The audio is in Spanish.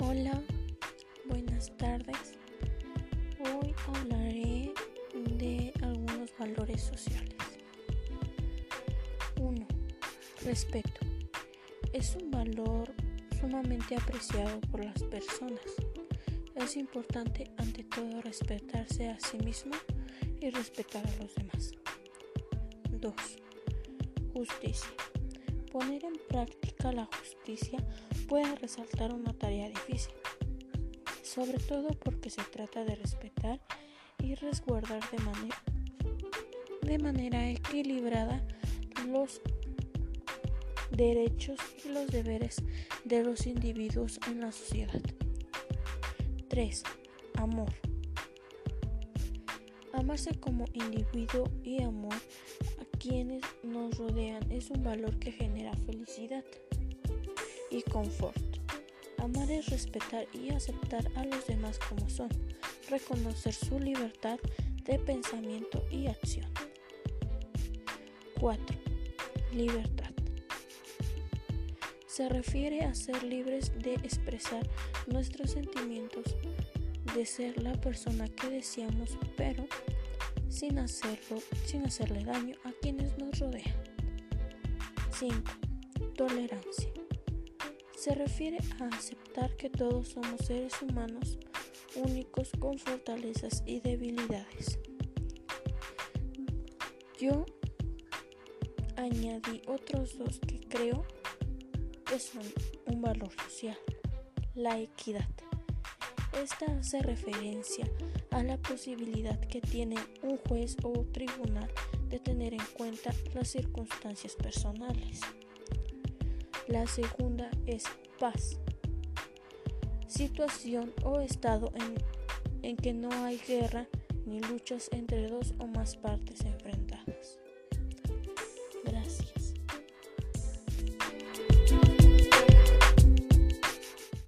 Hola, buenas tardes. Hoy hablaré de algunos valores sociales. 1. Respeto. Es un valor sumamente apreciado por las personas. Es importante ante todo respetarse a sí mismo y respetar a los demás. 2. Justicia. Poner en práctica la justicia puede resaltar una tarea difícil, sobre todo porque se trata de respetar y resguardar de manera, de manera equilibrada los derechos y los deberes de los individuos en la sociedad. 3. Amor. Amarse como individuo y amor a quienes nos rodean es un valor que genera felicidad y confort. Amar es respetar y aceptar a los demás como son, reconocer su libertad de pensamiento y acción. 4. Libertad. Se refiere a ser libres de expresar nuestros sentimientos, de ser la persona que deseamos, pero sin hacerlo, sin hacerle daño a quienes nos rodean. 5. Tolerancia. Se refiere a aceptar que todos somos seres humanos únicos con fortalezas y debilidades. Yo añadí otros dos que creo que son un valor social, la equidad. Esta hace referencia a la posibilidad que tiene un juez o tribunal de tener en cuenta las circunstancias personales. La segunda es paz. Situación o estado en, que no hay guerra ni luchas entre dos o más partes enfrentadas.